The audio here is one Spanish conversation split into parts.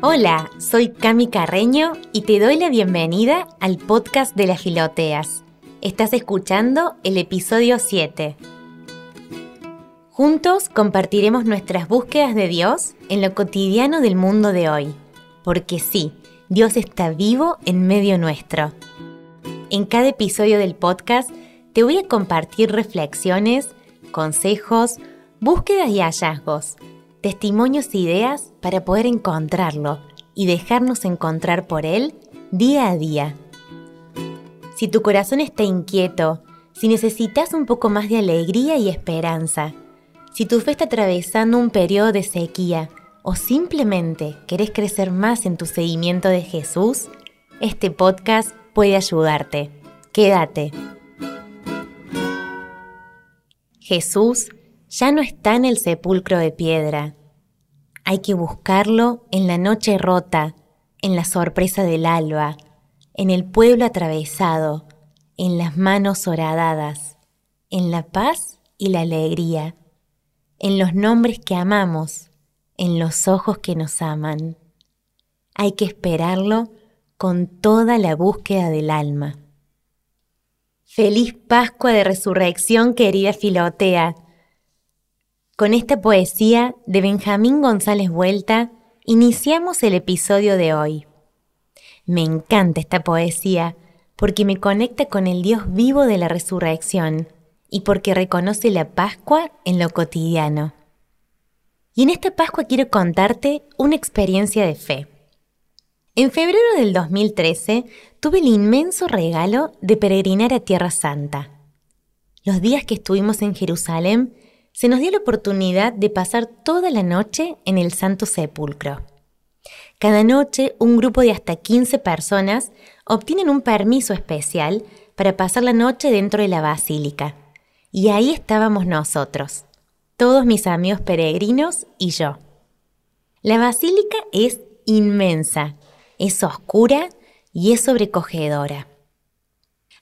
Hola, soy Cami Carreño y te doy la bienvenida al podcast de las filoteas. Estás escuchando el episodio 7. Juntos compartiremos nuestras búsquedas de Dios en lo cotidiano del mundo de hoy. Porque sí, Dios está vivo en medio nuestro. En cada episodio del podcast te voy a compartir reflexiones, consejos, búsquedas y hallazgos testimonios e ideas para poder encontrarlo y dejarnos encontrar por él día a día. Si tu corazón está inquieto, si necesitas un poco más de alegría y esperanza, si tu fe está atravesando un periodo de sequía o simplemente querés crecer más en tu seguimiento de Jesús, este podcast puede ayudarte. Quédate. Jesús ya no está en el sepulcro de piedra. Hay que buscarlo en la noche rota, en la sorpresa del alba, en el pueblo atravesado, en las manos horadadas, en la paz y la alegría, en los nombres que amamos, en los ojos que nos aman. Hay que esperarlo con toda la búsqueda del alma. Feliz Pascua de Resurrección, querida Filotea con esta poesía de Benjamín González Vuelta iniciamos el episodio de hoy. Me encanta esta poesía porque me conecta con el Dios vivo de la resurrección y porque reconoce la Pascua en lo cotidiano. Y en esta Pascua quiero contarte una experiencia de fe. En febrero del 2013 tuve el inmenso regalo de peregrinar a Tierra Santa. Los días que estuvimos en Jerusalén se nos dio la oportunidad de pasar toda la noche en el Santo Sepulcro. Cada noche un grupo de hasta 15 personas obtienen un permiso especial para pasar la noche dentro de la basílica. Y ahí estábamos nosotros, todos mis amigos peregrinos y yo. La basílica es inmensa, es oscura y es sobrecogedora.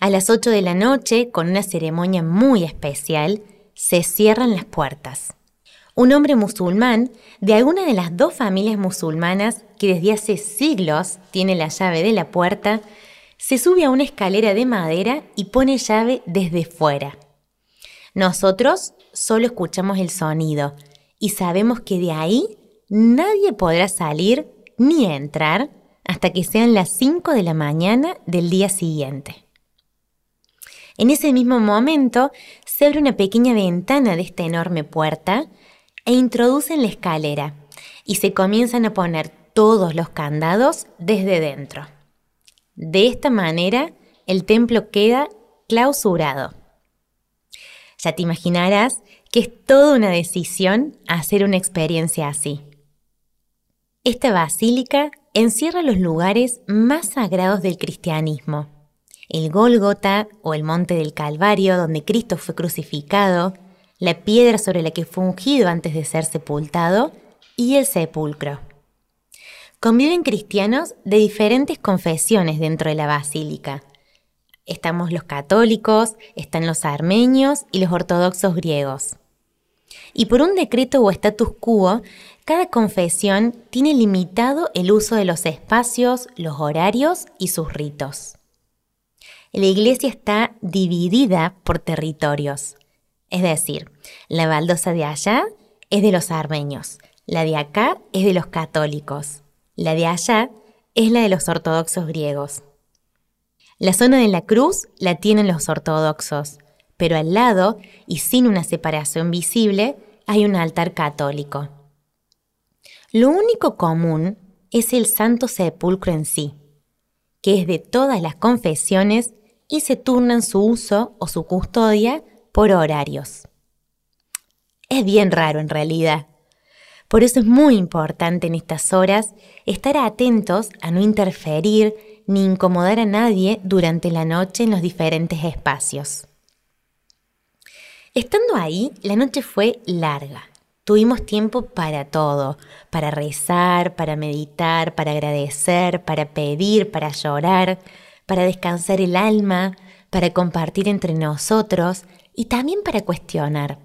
A las 8 de la noche, con una ceremonia muy especial, se cierran las puertas. Un hombre musulmán de alguna de las dos familias musulmanas que desde hace siglos tiene la llave de la puerta, se sube a una escalera de madera y pone llave desde fuera. Nosotros solo escuchamos el sonido y sabemos que de ahí nadie podrá salir ni entrar hasta que sean las 5 de la mañana del día siguiente. En ese mismo momento se abre una pequeña ventana de esta enorme puerta e introducen la escalera y se comienzan a poner todos los candados desde dentro. De esta manera, el templo queda clausurado. Ya te imaginarás que es toda una decisión hacer una experiencia así. Esta basílica encierra los lugares más sagrados del cristianismo el Gólgota o el monte del Calvario donde Cristo fue crucificado, la piedra sobre la que fue ungido antes de ser sepultado y el sepulcro. Conviven cristianos de diferentes confesiones dentro de la basílica. Estamos los católicos, están los armenios y los ortodoxos griegos. Y por un decreto o status quo, cada confesión tiene limitado el uso de los espacios, los horarios y sus ritos la iglesia está dividida por territorios. Es decir, la baldosa de allá es de los armeños, la de acá es de los católicos, la de allá es la de los ortodoxos griegos. La zona de la cruz la tienen los ortodoxos, pero al lado, y sin una separación visible, hay un altar católico. Lo único común es el Santo Sepulcro en sí, que es de todas las confesiones y se turnan su uso o su custodia por horarios. Es bien raro en realidad. Por eso es muy importante en estas horas estar atentos a no interferir ni incomodar a nadie durante la noche en los diferentes espacios. Estando ahí, la noche fue larga. Tuvimos tiempo para todo, para rezar, para meditar, para agradecer, para pedir, para llorar, para descansar el alma, para compartir entre nosotros y también para cuestionar.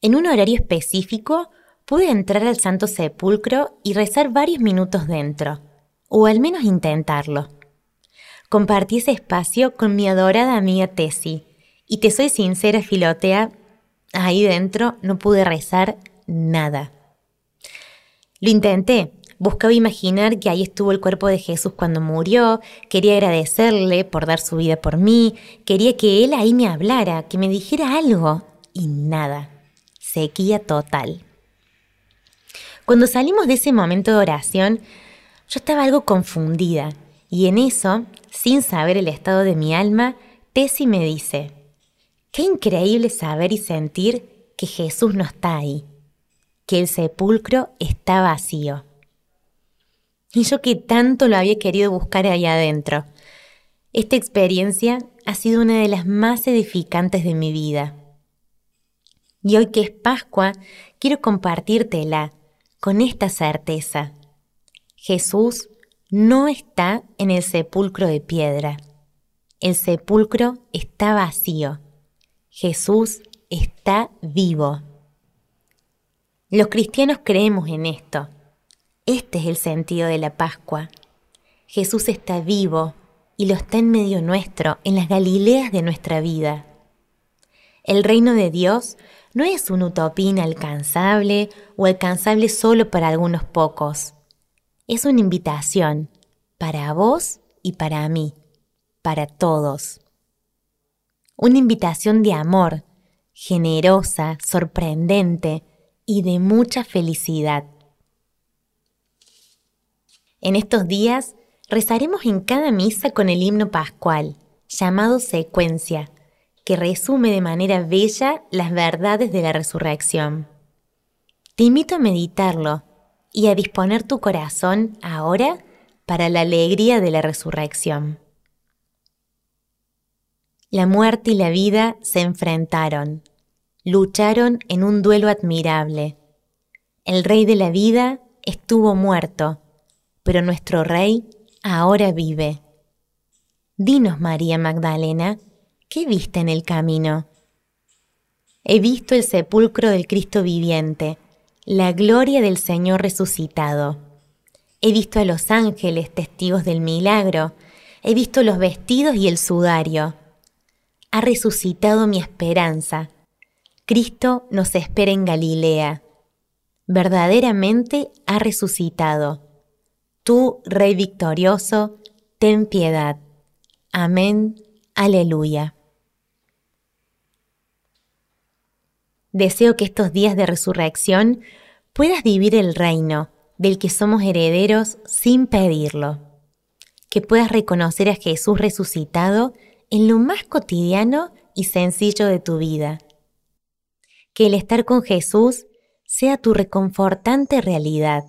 En un horario específico pude entrar al Santo Sepulcro y rezar varios minutos dentro, o al menos intentarlo. Compartí ese espacio con mi adorada amiga Tessie, y te soy sincera, Filotea, ahí dentro no pude rezar nada. Lo intenté, buscaba imaginar que ahí estuvo el cuerpo de Jesús cuando murió, quería agradecerle por dar su vida por mí, quería que él ahí me hablara, que me dijera algo, y nada, sequía total. Cuando salimos de ese momento de oración, yo estaba algo confundida, y en eso, sin saber el estado de mi alma, Tessie me dice, qué increíble saber y sentir que Jesús no está ahí que el sepulcro está vacío. Y yo que tanto lo había querido buscar allá adentro. Esta experiencia ha sido una de las más edificantes de mi vida. Y hoy que es Pascua, quiero compartírtela con esta certeza. Jesús no está en el sepulcro de piedra. El sepulcro está vacío. Jesús está vivo. Los cristianos creemos en esto. Este es el sentido de la Pascua. Jesús está vivo y lo está en medio nuestro, en las Galileas de nuestra vida. El reino de Dios no es una utopía inalcanzable o alcanzable solo para algunos pocos. Es una invitación para vos y para mí, para todos. Una invitación de amor, generosa, sorprendente, y de mucha felicidad. En estos días rezaremos en cada misa con el himno pascual, llamado secuencia, que resume de manera bella las verdades de la resurrección. Te invito a meditarlo y a disponer tu corazón ahora para la alegría de la resurrección. La muerte y la vida se enfrentaron lucharon en un duelo admirable. El rey de la vida estuvo muerto, pero nuestro rey ahora vive. Dinos, María Magdalena, ¿qué viste en el camino? He visto el sepulcro del Cristo viviente, la gloria del Señor resucitado. He visto a los ángeles testigos del milagro, he visto los vestidos y el sudario. Ha resucitado mi esperanza, Cristo nos espera en Galilea. Verdaderamente ha resucitado. Tú, Rey victorioso, ten piedad. Amén. Aleluya. Deseo que estos días de resurrección puedas vivir el reino del que somos herederos sin pedirlo. Que puedas reconocer a Jesús resucitado en lo más cotidiano y sencillo de tu vida que el estar con Jesús sea tu reconfortante realidad.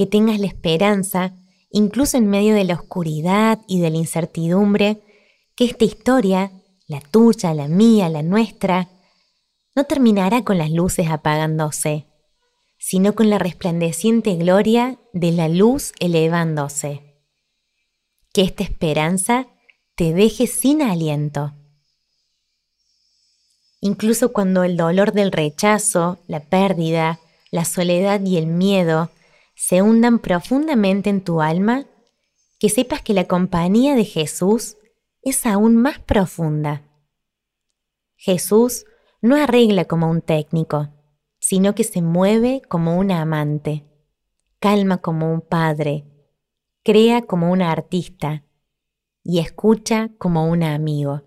Que tengas la esperanza, incluso en medio de la oscuridad y de la incertidumbre, que esta historia, la tuya, la mía, la nuestra, no terminará con las luces apagándose, sino con la resplandeciente gloria de la luz elevándose. Que esta esperanza te deje sin aliento incluso cuando el dolor del rechazo, la pérdida, la soledad y el miedo se hundan profundamente en tu alma, que sepas que la compañía de Jesús es aún más profunda. Jesús no arregla como un técnico, sino que se mueve como una amante, calma como un padre, crea como una artista y escucha como un amigo,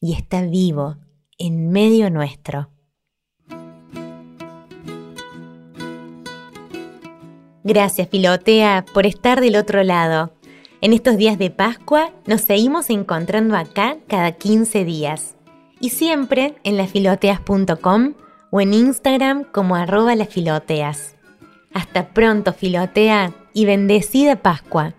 y está vivo en medio nuestro. Gracias, Filotea, por estar del otro lado. En estos días de Pascua nos seguimos encontrando acá cada 15 días. Y siempre en lafiloteas.com o en Instagram como arroba lafiloteas. Hasta pronto, Filotea, y bendecida Pascua.